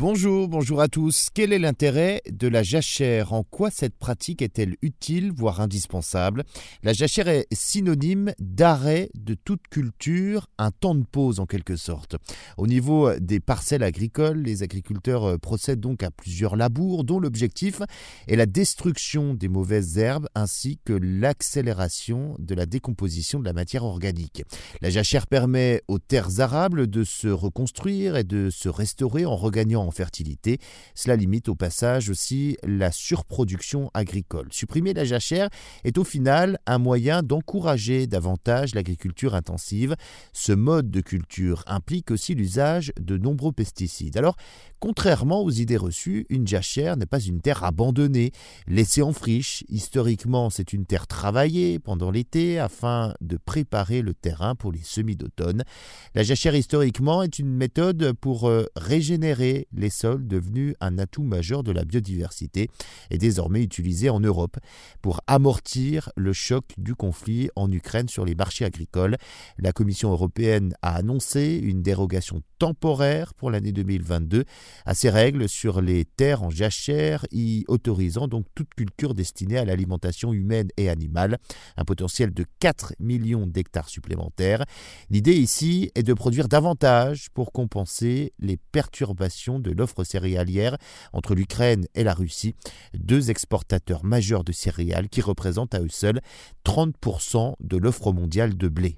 Bonjour, bonjour à tous. Quel est l'intérêt de la jachère? En quoi cette pratique est-elle utile, voire indispensable? La jachère est synonyme d'arrêt de toute culture, un temps de pause en quelque sorte. Au niveau des parcelles agricoles, les agriculteurs procèdent donc à plusieurs labours dont l'objectif est la destruction des mauvaises herbes ainsi que l'accélération de la décomposition de la matière organique. La jachère permet aux terres arables de se reconstruire et de se restaurer en regagnant fertilité. Cela limite au passage aussi la surproduction agricole. Supprimer la jachère est au final un moyen d'encourager davantage l'agriculture intensive. Ce mode de culture implique aussi l'usage de nombreux pesticides. Alors, contrairement aux idées reçues, une jachère n'est pas une terre abandonnée, laissée en friche. Historiquement, c'est une terre travaillée pendant l'été afin de préparer le terrain pour les semis d'automne. La jachère historiquement est une méthode pour euh, régénérer les sols devenus un atout majeur de la biodiversité et désormais utilisé en Europe pour amortir le choc du conflit en Ukraine sur les marchés agricoles. La Commission européenne a annoncé une dérogation temporaire pour l'année 2022 à ces règles sur les terres en jachère, y autorisant donc toute culture destinée à l'alimentation humaine et animale, un potentiel de 4 millions d'hectares supplémentaires. L'idée ici est de produire davantage pour compenser les perturbations l'offre céréalière entre l'Ukraine et la Russie, deux exportateurs majeurs de céréales qui représentent à eux seuls 30% de l'offre mondiale de blé.